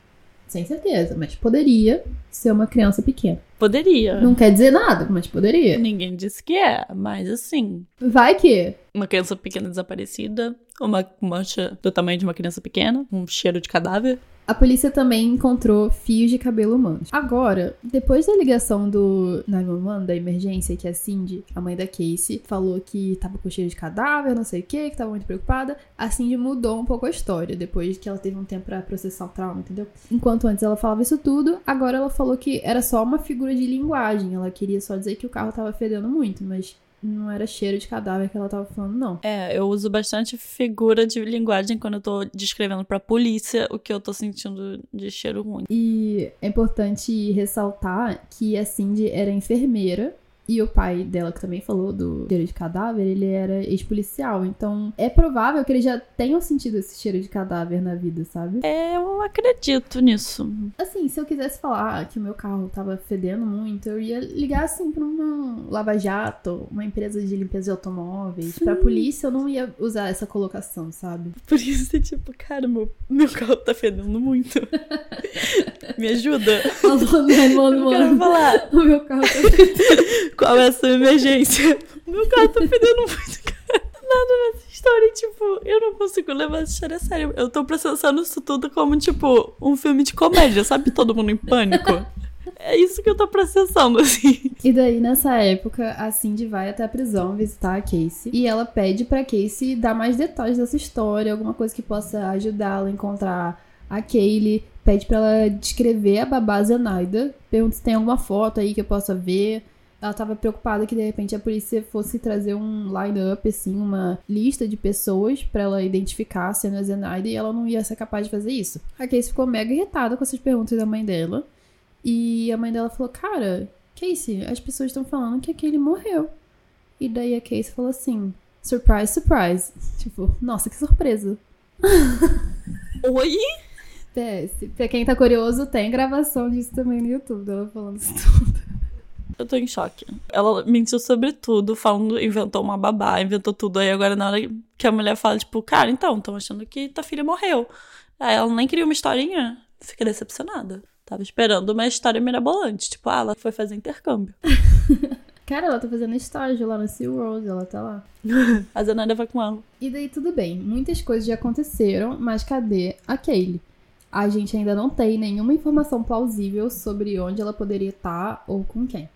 sem certeza, mas poderia ser uma criança pequena. Poderia. Não quer dizer nada, mas poderia. Ninguém disse que é, mas assim. Vai que. Uma criança pequena desaparecida, uma mancha do tamanho de uma criança pequena, um cheiro de cadáver. A polícia também encontrou fios de cabelo humanos. Agora, depois da ligação do 911, da emergência, que a Cindy, a mãe da Casey, falou que tava com cheiro de cadáver, não sei o que, que tava muito preocupada, a Cindy mudou um pouco a história, depois que ela teve um tempo para processar o trauma, entendeu? Enquanto antes ela falava isso tudo, agora ela falou que era só uma figura de linguagem, ela queria só dizer que o carro tava fedendo muito, mas não era cheiro de cadáver que ela tava falando, não. É, eu uso bastante figura de linguagem quando eu tô descrevendo pra polícia o que eu tô sentindo de cheiro ruim. E é importante ressaltar que a Cindy era enfermeira e o pai dela, que também falou do cheiro de cadáver, ele era ex-policial. Então é provável que ele já tenha sentido esse cheiro de cadáver na vida, sabe? É, eu acredito nisso. Assim, se eu quisesse falar que o meu carro tava fedendo muito, eu ia ligar assim pra uma lava-jato, uma empresa de limpeza de automóveis. Sim. Pra polícia, eu não ia usar essa colocação, sabe? Por isso, (laughs) tipo, cara, meu, meu carro tá fedendo muito. (laughs) Me ajuda. Alô, mano, mano, Eu quero falar. (laughs) O meu carro tá fedendo. Qual é a sua emergência? Meu carro tá fedendo muito. Nada nessa história, tipo, eu não consigo levar essa história a sério. Eu tô processando isso tudo como, tipo, um filme de comédia, sabe? Todo mundo em pânico. (laughs) É isso que eu tô processando, assim. E daí, nessa época, a Cindy vai até a prisão visitar a Casey. E ela pede pra Casey dar mais detalhes dessa história, alguma coisa que possa ajudá-la a encontrar a Kaylee. Pede pra ela descrever a babá Zenaida. Pergunta se tem alguma foto aí que eu possa ver. Ela tava preocupada que de repente a polícia fosse trazer um line-up, assim, uma lista de pessoas para ela identificar sendo a Zenaida e ela não ia ser capaz de fazer isso. A Casey ficou mega irritada com essas perguntas da mãe dela. E a mãe dela falou: Cara, Casey, as pessoas estão falando que aquele morreu. E daí a Casey falou assim: Surprise, surprise. (laughs) Tipo, nossa, que surpresa. (laughs) Oi? PS, pra quem tá curioso, tem gravação disso também no YouTube, dela falando isso tudo. Eu tô em choque. Ela mentiu sobre tudo, falando, inventou uma babá, inventou tudo. Aí agora, na hora que a mulher fala, tipo, cara, então, tô achando que tua filha morreu. Aí ela nem queria uma historinha. Fica decepcionada. Tava esperando uma história mirabolante. Tipo, ah, ela foi fazer intercâmbio. (laughs) Cara, ela tá fazendo estágio lá no SeaWorld, ela tá lá. (laughs) A Zanada vai com ela. E daí tudo bem, muitas coisas já aconteceram, mas cadê a Kaylee? A gente ainda não tem nenhuma informação plausível sobre onde ela poderia estar ou com quem.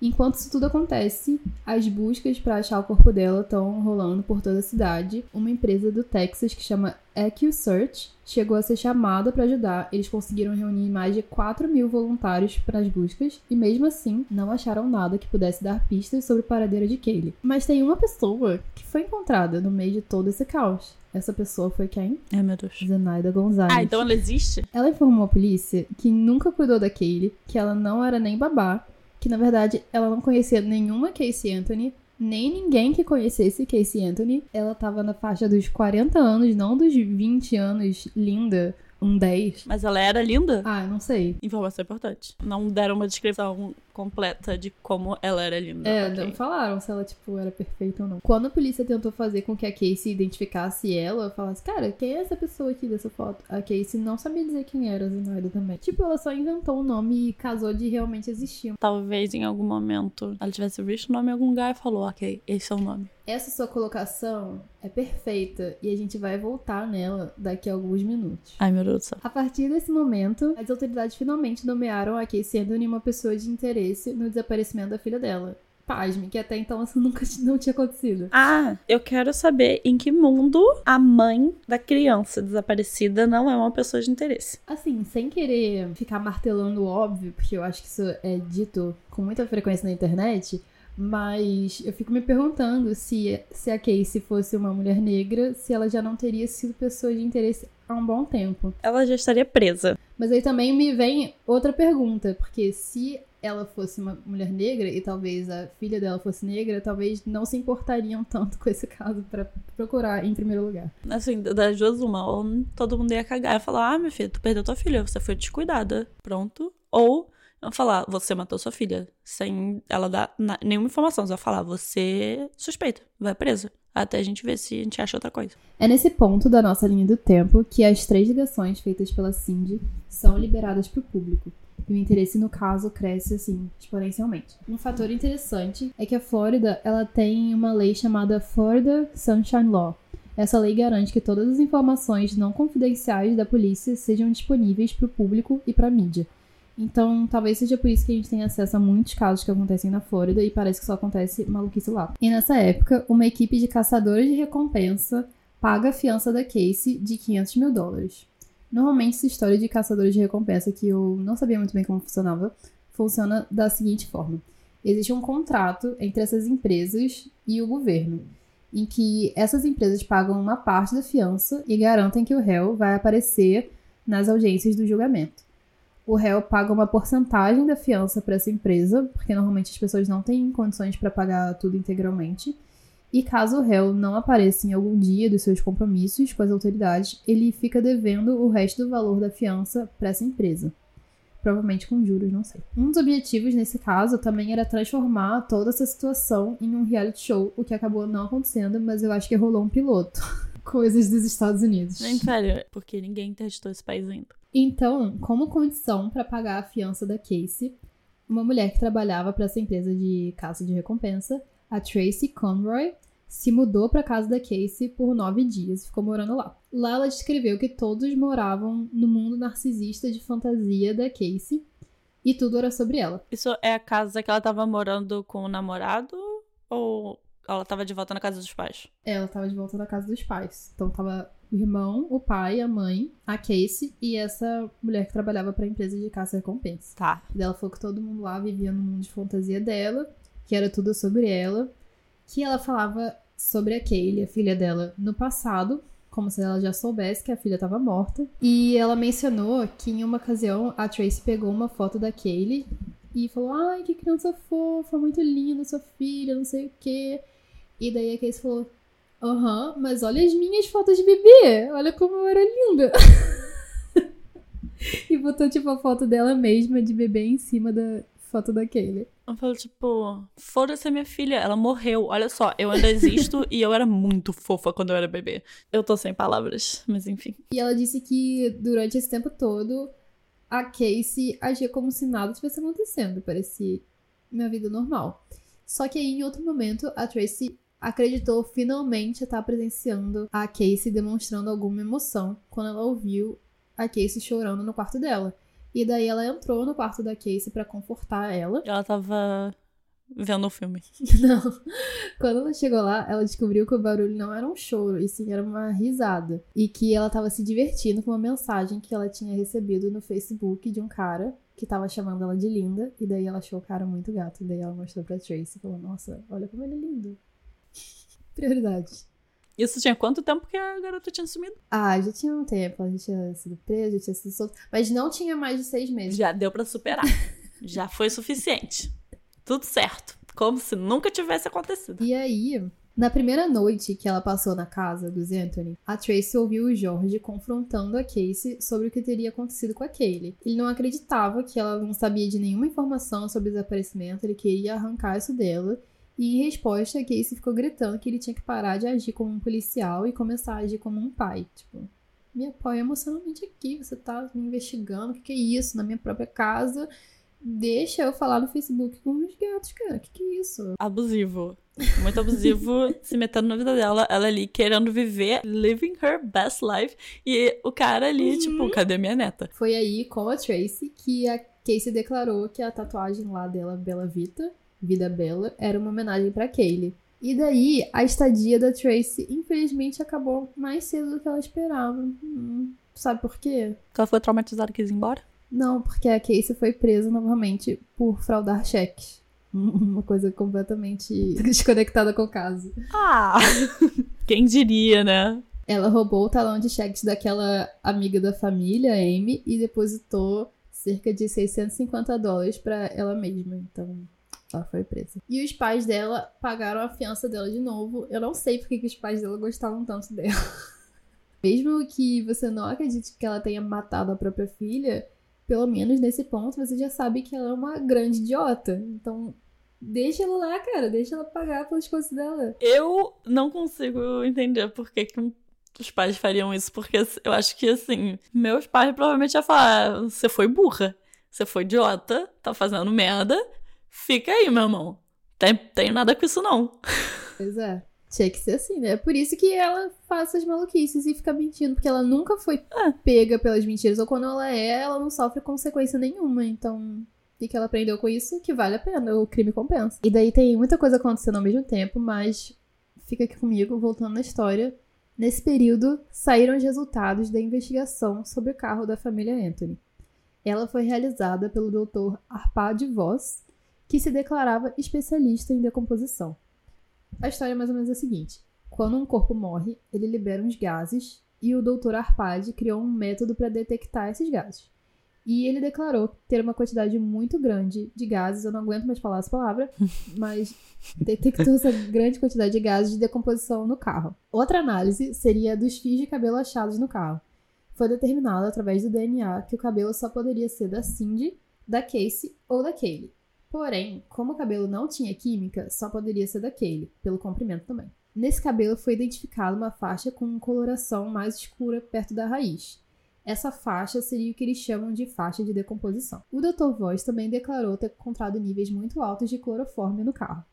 Enquanto isso tudo acontece, as buscas para achar o corpo dela estão rolando por toda a cidade. Uma empresa do Texas que chama AccuSearch chegou a ser chamada para ajudar. Eles conseguiram reunir mais de 4 mil voluntários para as buscas e, mesmo assim, não acharam nada que pudesse dar pistas sobre o paradeiro de Kaylee. Mas tem uma pessoa que foi encontrada no meio de todo esse caos. Essa pessoa foi quem? Ai, meu Deus. Zenaida Gonzalez. Ah, então ela existe? Ela informou a polícia que nunca cuidou da Kaylee, que ela não era nem babá, que na verdade ela não conhecia nenhuma Casey Anthony, nem ninguém que conhecesse Casey Anthony. Ela tava na faixa dos 40 anos, não dos 20 anos, linda, um 10. Mas ela era linda? Ah, não sei. Informação importante. Não deram uma descrição completa de como ela era linda. É, não falaram se ela, tipo, era perfeita ou não. Quando a polícia tentou fazer com que a Casey identificasse ela, falasse, cara, quem é essa pessoa aqui dessa foto? A Casey não sabia dizer quem era a Zenaida também. Tipo, ela só inventou o nome e casou de realmente existir. Talvez em algum momento ela tivesse visto o nome em algum lugar e falou, ok, esse é o nome. Essa sua colocação é perfeita e a gente vai voltar nela daqui a alguns minutos. Ai, meu Deus do céu. A partir desse momento, as autoridades finalmente nomearam a Casey Anthony uma pessoa de interesse no desaparecimento da filha dela. Pasme, que até então isso (laughs) nunca não tinha acontecido. Ah, eu quero saber em que mundo a mãe da criança desaparecida não é uma pessoa de interesse. Assim, sem querer ficar martelando o óbvio, porque eu acho que isso é dito com muita frequência na internet, mas eu fico me perguntando se, se a Casey fosse uma mulher negra, se ela já não teria sido pessoa de interesse há um bom tempo. Ela já estaria presa. Mas aí também me vem outra pergunta, porque se ela fosse uma mulher negra e talvez a filha dela fosse negra, talvez não se importariam tanto (laughs) com esse caso pra procurar em primeiro lugar. Assim, das duas, uma. Ou todo mundo ia cagar e falar: Ah, minha filha, tu perdeu tua filha, você foi descuidada. Pronto. Ou iam falar: Você matou sua filha. Sem ela dar nenhuma informação. Vai falar: Você é suspeita, vai presa. Até a gente ver se a gente acha outra coisa. É nesse ponto da nossa linha do tempo que as três ligações feitas pela Cindy são liberadas para o público. E o interesse no caso cresce assim exponencialmente. Um fator interessante é que a Flórida ela tem uma lei chamada Florida Sunshine Law. Essa lei garante que todas as informações não confidenciais da polícia sejam disponíveis para o público e para a mídia. Então, talvez seja por isso que a gente tem acesso a muitos casos que acontecem na Flórida e parece que só acontece maluquice lá. E nessa época, uma equipe de caçadores de recompensa paga a fiança da Casey de 500 mil dólares. Normalmente, essa história de caçadores de recompensa, que eu não sabia muito bem como funcionava, funciona da seguinte forma: existe um contrato entre essas empresas e o governo, em que essas empresas pagam uma parte da fiança e garantem que o réu vai aparecer nas audiências do julgamento. O réu paga uma porcentagem da fiança para essa empresa, porque normalmente as pessoas não têm condições para pagar tudo integralmente. E caso o réu não apareça em algum dia dos seus compromissos com as autoridades, ele fica devendo o resto do valor da fiança para essa empresa. Provavelmente com juros, não sei. Um dos objetivos nesse caso também era transformar toda essa situação em um reality show, o que acabou não acontecendo, mas eu acho que rolou um piloto. (laughs) Coisas dos Estados Unidos. Gente, sério, porque ninguém testou esse país ainda. Então, como condição para pagar a fiança da Casey, uma mulher que trabalhava para essa empresa de caça de recompensa, a Tracy Conroy, se mudou para casa da Casey por nove dias e ficou morando lá. Lá ela descreveu que todos moravam no mundo narcisista de fantasia da Casey e tudo era sobre ela. Isso é a casa que ela tava morando com o namorado? Ou ela tava de volta na casa dos pais? Ela tava de volta na casa dos pais. Então tava o irmão, o pai, a mãe, a Casey e essa mulher que trabalhava para a empresa de caça recompensa. Tá. Ela falou que todo mundo lá vivia no mundo de fantasia dela, que era tudo sobre ela, que ela falava sobre a Kaylee, a filha dela, no passado, como se ela já soubesse que a filha estava morta. E ela mencionou que em uma ocasião a Tracy pegou uma foto da Kaylee e falou: Ai, que criança fofa, muito linda sua filha, não sei o quê. E daí a Casey falou: Aham, mas olha as minhas fotos de bebê, olha como eu era linda. (laughs) e botou, tipo, a foto dela mesma de bebê em cima da foto da Kaylee. Eu falo, tipo, foda-se a minha filha, ela morreu. Olha só, eu ainda existo e eu era muito fofa quando eu era bebê. Eu tô sem palavras, mas enfim. E ela disse que durante esse tempo todo a Casey agia como se nada tivesse acontecendo, parecia uma vida normal. Só que aí em outro momento a Tracy acreditou finalmente estar presenciando a Casey demonstrando alguma emoção quando ela ouviu a Casey chorando no quarto dela. E daí ela entrou no quarto da Casey pra confortar ela. Ela tava vendo o filme. (laughs) Não. Quando ela chegou lá, ela descobriu que o barulho não era um choro, e sim era uma risada. E que ela tava se divertindo com uma mensagem que ela tinha recebido no Facebook de um cara que tava chamando ela de linda. E daí ela achou o cara muito gato. E daí ela mostrou pra Tracy e falou: Nossa, olha como ele é lindo. (laughs) Prioridade. Isso tinha quanto tempo que a garota tinha sumido? Ah, já tinha um tempo. Ela já tinha sido presa, já tinha sido solta. Mas não tinha mais de seis meses. Já deu pra superar. (laughs) Já foi suficiente. Tudo certo. Como se nunca tivesse acontecido. E aí, Na primeira noite que ela passou na casa dos Anthony, a Tracy ouviu o George confrontando a Casey sobre o que teria acontecido com a Kaylee. Ele não acreditava que ela não sabia de nenhuma informação sobre o desaparecimento, ele queria arrancar isso dela. E em resposta, a Casey ficou gritando que ele tinha que parar de agir como um policial e começar a agir como um pai. Tipo, me apoia emocionalmente aqui, você tá me investigando, o que, que é isso? Na minha própria casa. Deixa eu falar no Facebook com os gatos, cara. O que, que é isso? Abusivo. Muito abusivo, (laughs) se metendo na vida dela. Ela ali querendo viver, living her best life. E o cara ali, uhum. tipo, cadê minha neta? Foi aí com a Tracy que a Casey declarou que a tatuagem lá dela, Bela Vita, Vida Bela, era uma homenagem para Kaylee. E daí, a estadia da Tracy, infelizmente, acabou mais cedo do que ela esperava. Hum, sabe por quê? Porque ela foi traumatizada e quis ir embora? Não, porque a Casey foi presa novamente por fraudar cheques. (laughs) Uma coisa completamente desconectada com o caso. Ah! (laughs) Quem diria, né? Ela roubou o talão de cheques daquela amiga da família, Amy, e depositou cerca de 650 dólares para ela mesma. Então, ela foi presa. E os pais dela pagaram a fiança dela de novo. Eu não sei porque que os pais dela gostavam tanto dela. (laughs) Mesmo que você não acredite que ela tenha matado a própria filha, pelo menos nesse ponto você já sabe que ela é uma grande idiota. Então, deixa ela lá, cara. Deixa ela pagar pelas coisas dela. Eu não consigo entender por que, que os pais fariam isso, porque eu acho que, assim, meus pais provavelmente iam falar: ah, você foi burra, você foi idiota, tá fazendo merda, fica aí, meu irmão. Tem, tem nada com isso, não. Pois é. Tinha que ser assim, né? É por isso que ela faz essas maluquices e fica mentindo, porque ela nunca foi é. pega pelas mentiras, ou quando ela é, ela não sofre consequência nenhuma, então. E que ela aprendeu com isso, que vale a pena, o crime compensa. E daí tem muita coisa acontecendo ao mesmo tempo, mas fica aqui comigo, voltando na história. Nesse período, saíram os resultados da investigação sobre o carro da família Anthony. Ela foi realizada pelo Dr. Arpad Voss, que se declarava especialista em decomposição. A história é mais ou menos a seguinte: quando um corpo morre, ele libera uns gases e o Dr. Arpad criou um método para detectar esses gases. E ele declarou ter uma quantidade muito grande de gases, eu não aguento mais falar essa palavra, (laughs) mas detectou essa grande quantidade de gases de decomposição no carro. Outra análise seria dos fios de cabelo achados no carro. Foi determinado através do DNA que o cabelo só poderia ser da Cindy, da Casey ou da Kaylee. Porém, como o cabelo não tinha química, só poderia ser daquele, pelo comprimento também. Nesse cabelo foi identificada uma faixa com coloração mais escura perto da raiz. Essa faixa seria o que eles chamam de faixa de decomposição. O Dr. Voss também declarou ter encontrado níveis muito altos de clorofórmio no carro.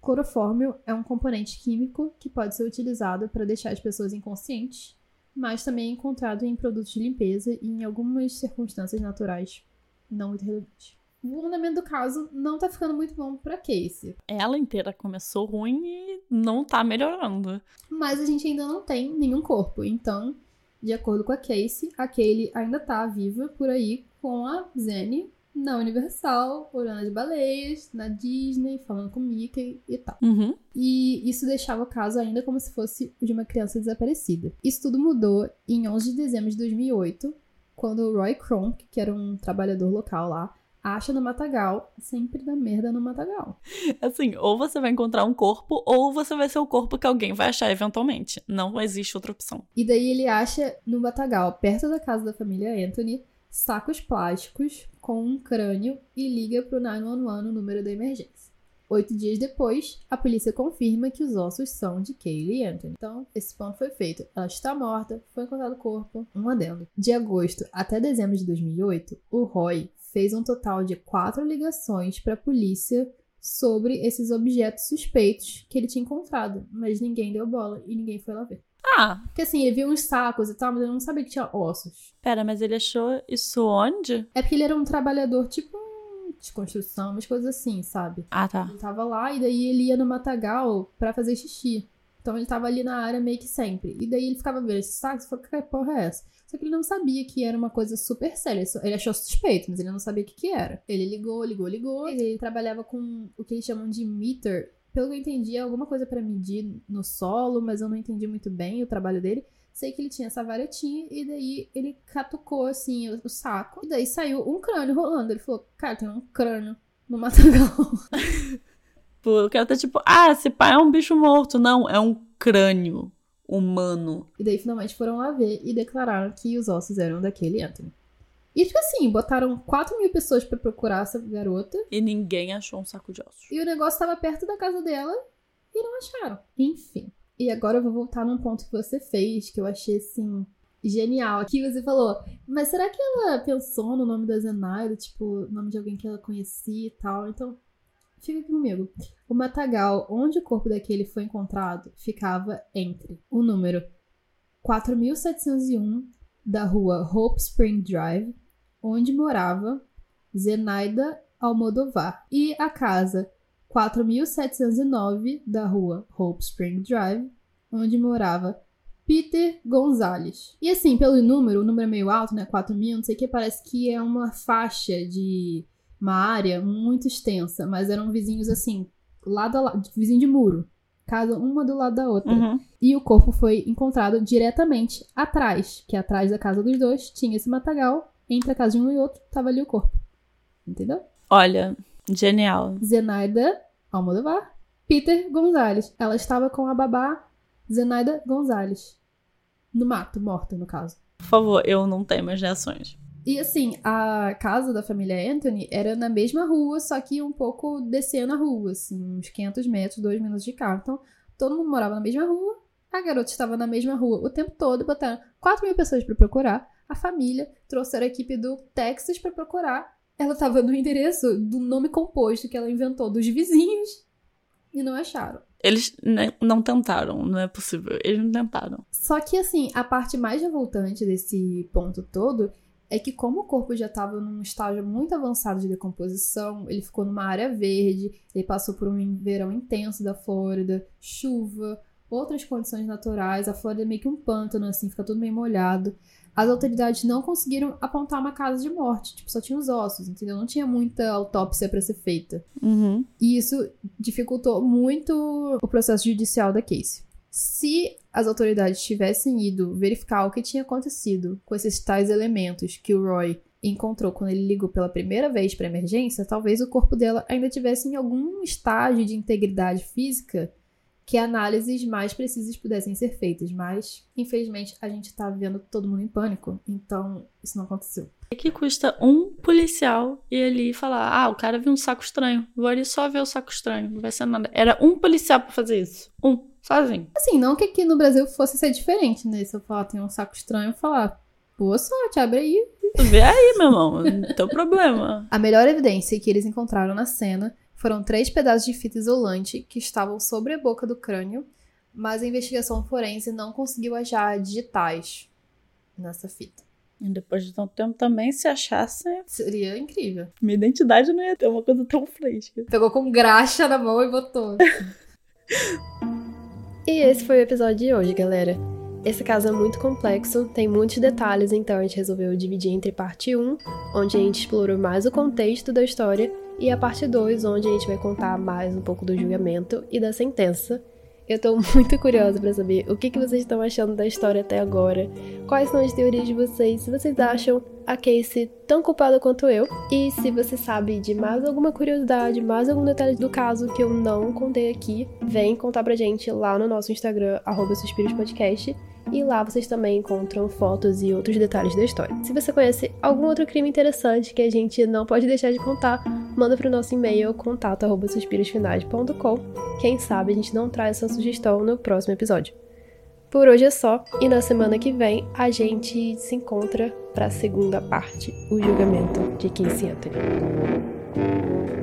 Clorofórmio é um componente químico que pode ser utilizado para deixar as pessoas inconscientes, mas também é encontrado em produtos de limpeza e em algumas circunstâncias naturais não muito relevantes o andamento do caso não tá ficando muito bom pra Casey. Ela inteira começou ruim e não tá melhorando. Mas a gente ainda não tem nenhum corpo. Então, de acordo com a Casey, a Kaylee ainda tá viva por aí com a Zenny na Universal, olhando as baleias, na Disney, falando com Mickey e tal. Uhum. E isso deixava o caso ainda como se fosse o de uma criança desaparecida. Isso tudo mudou em 11 de dezembro de 2008, quando o Roy Kronk, que era um trabalhador local lá, acha no matagal, sempre dá merda no matagal. Assim, ou você vai encontrar um corpo, ou você vai ser o corpo que alguém vai achar eventualmente. Não existe outra opção. E daí ele acha no matagal, perto da casa da família Anthony, sacos plásticos com um crânio e liga pro 911 o número da emergência. Oito dias depois, a polícia confirma que os ossos são de Kaylee Anthony. Então, esse ponto foi feito. Ela está morta, foi encontrado o corpo. Um adendo. De agosto até dezembro de 2008, o Roy fez um total de quatro ligações para a polícia sobre esses objetos suspeitos que ele tinha encontrado, mas ninguém deu bola e ninguém foi lá ver. Ah! Porque assim, ele viu uns sacos e tal, mas ele não sabia que tinha ossos. Pera, mas ele achou isso onde? É porque ele era um trabalhador tipo de construção, umas coisas assim, sabe? Ah, tá. Ele tava lá e daí ele ia no matagal para fazer xixi. Então ele tava ali na área meio que sempre. E daí ele ficava vendo esses sacos e falou, que porra é essa? Só que ele não sabia que era uma coisa super séria. Ele achou suspeito, mas ele não sabia o que, que era. Ele ligou, ligou, ligou. Ele trabalhava com o que eles chamam de meter. Pelo que eu entendi, é alguma coisa para medir no solo, mas eu não entendi muito bem o trabalho dele. Sei que ele tinha essa varetinha e daí ele catucou assim o, saco. E daí saiu um crânio rolando. Ele falou: Cara, tem um crânio no matagal. (laughs) O cara tá tipo, ah, esse pai é um bicho morto. Não, é um crânio humano. E daí finalmente foram lá ver e declararam que os ossos eram daquele Anthony. E tipo assim, botaram 4 mil pessoas para procurar essa garota. E ninguém achou um saco de ossos. E o negócio tava perto da casa dela e não acharam. Enfim. E agora eu vou voltar num ponto que você fez, que eu achei assim. Genial. Aqui você falou, mas será que ela pensou no nome da Zenaida, tipo, nome de alguém que ela conhecia e tal? Então, fica aqui comigo. O matagal onde o corpo daquele foi encontrado ficava entre o número 4701 da rua Hope Spring Drive, onde morava Zenaida Almodovar, e a casa 4709 da rua Hope Spring Drive, onde morava Peter Gonzalez. E assim, pelo número, o número é meio alto, né? 4 mil, não sei o que, parece que é uma faixa de uma área muito extensa, mas eram vizinhos assim, lado a lado, vizinho de muro. Casa uma do lado da outra. Uhum. E o corpo foi encontrado diretamente atrás, que atrás da casa dos dois tinha esse matagal, entre a casa de um e outro tava ali o corpo. Entendeu? Olha, genial. Zenaida Almodovar, Peter Gonzalez. Ela estava com a babá Zenaida Gonzalez. No mato, morta, no caso. Por favor, eu não tenho mais reações. E assim, a casa da família Anthony era na mesma rua, só que um pouco descendo a rua, assim, uns 500 metros, dois minutos de carro. Então, todo mundo morava na mesma rua, a garota estava na mesma rua o tempo todo, botaram 4 mil pessoas para procurar. A família trouxeram a equipe do Texas para procurar. Ela estava no endereço do nome composto que ela inventou dos vizinhos e não acharam. Eles não tentaram, não é possível. Eles não tentaram. Só que, assim, a parte mais revoltante desse ponto todo é que, como o corpo já estava num estágio muito avançado de decomposição, ele ficou numa área verde, ele passou por um verão intenso da Flórida, chuva, outras condições naturais. A Flórida é meio que um pântano, assim, fica tudo meio molhado. As autoridades não conseguiram apontar uma casa de morte, tipo, só tinha os ossos, entendeu? Não tinha muita autópsia para ser feita. Uhum. E isso dificultou muito o processo judicial da case. Se as autoridades tivessem ido verificar o que tinha acontecido com esses tais elementos que o Roy encontrou quando ele ligou pela primeira vez para emergência, talvez o corpo dela ainda tivesse em algum estágio de integridade física que análises mais precisas pudessem ser feitas, mas infelizmente a gente tá vendo todo mundo em pânico, então isso não aconteceu. O que custa um policial ir ali e falar: ah, o cara viu um saco estranho, vou ali só ver o saco estranho, não vai ser nada. Era um policial para fazer isso. Um, sozinho. Assim, não que aqui no Brasil fosse ser diferente, né? Se eu falar tem um saco estranho, falar. Boa sorte, abre aí. Vê aí, meu irmão, não tem problema. A melhor evidência que eles encontraram na cena foram três pedaços de fita isolante que estavam sobre a boca do crânio, mas a investigação forense não conseguiu achar digitais nessa fita. E depois de tanto tempo também, se achasse. Seria incrível. Minha identidade não ia ter uma coisa tão fresca. Pegou com graxa na mão e botou. (laughs) e esse foi o episódio de hoje, galera. Esse caso é muito complexo, tem muitos detalhes, então a gente resolveu dividir entre parte 1, onde a gente explorou mais o contexto da história, e a parte 2, onde a gente vai contar mais um pouco do julgamento e da sentença. Eu tô (laughs) muito curiosa para saber o que, que vocês estão achando da história até agora, quais são as teorias de vocês, se vocês acham a Casey tão culpada quanto eu, e se você sabe de mais alguma curiosidade, mais algum detalhe do caso que eu não contei aqui, vem contar pra gente lá no nosso Instagram, arroba Podcast e lá vocês também encontram fotos e outros detalhes da história. Se você conhece algum outro crime interessante que a gente não pode deixar de contar, manda para o nosso e-mail contato@suspirosfinais.com. Quem sabe a gente não traz essa sugestão no próximo episódio. Por hoje é só, e na semana que vem a gente se encontra para a segunda parte, o julgamento de Casey Anthony.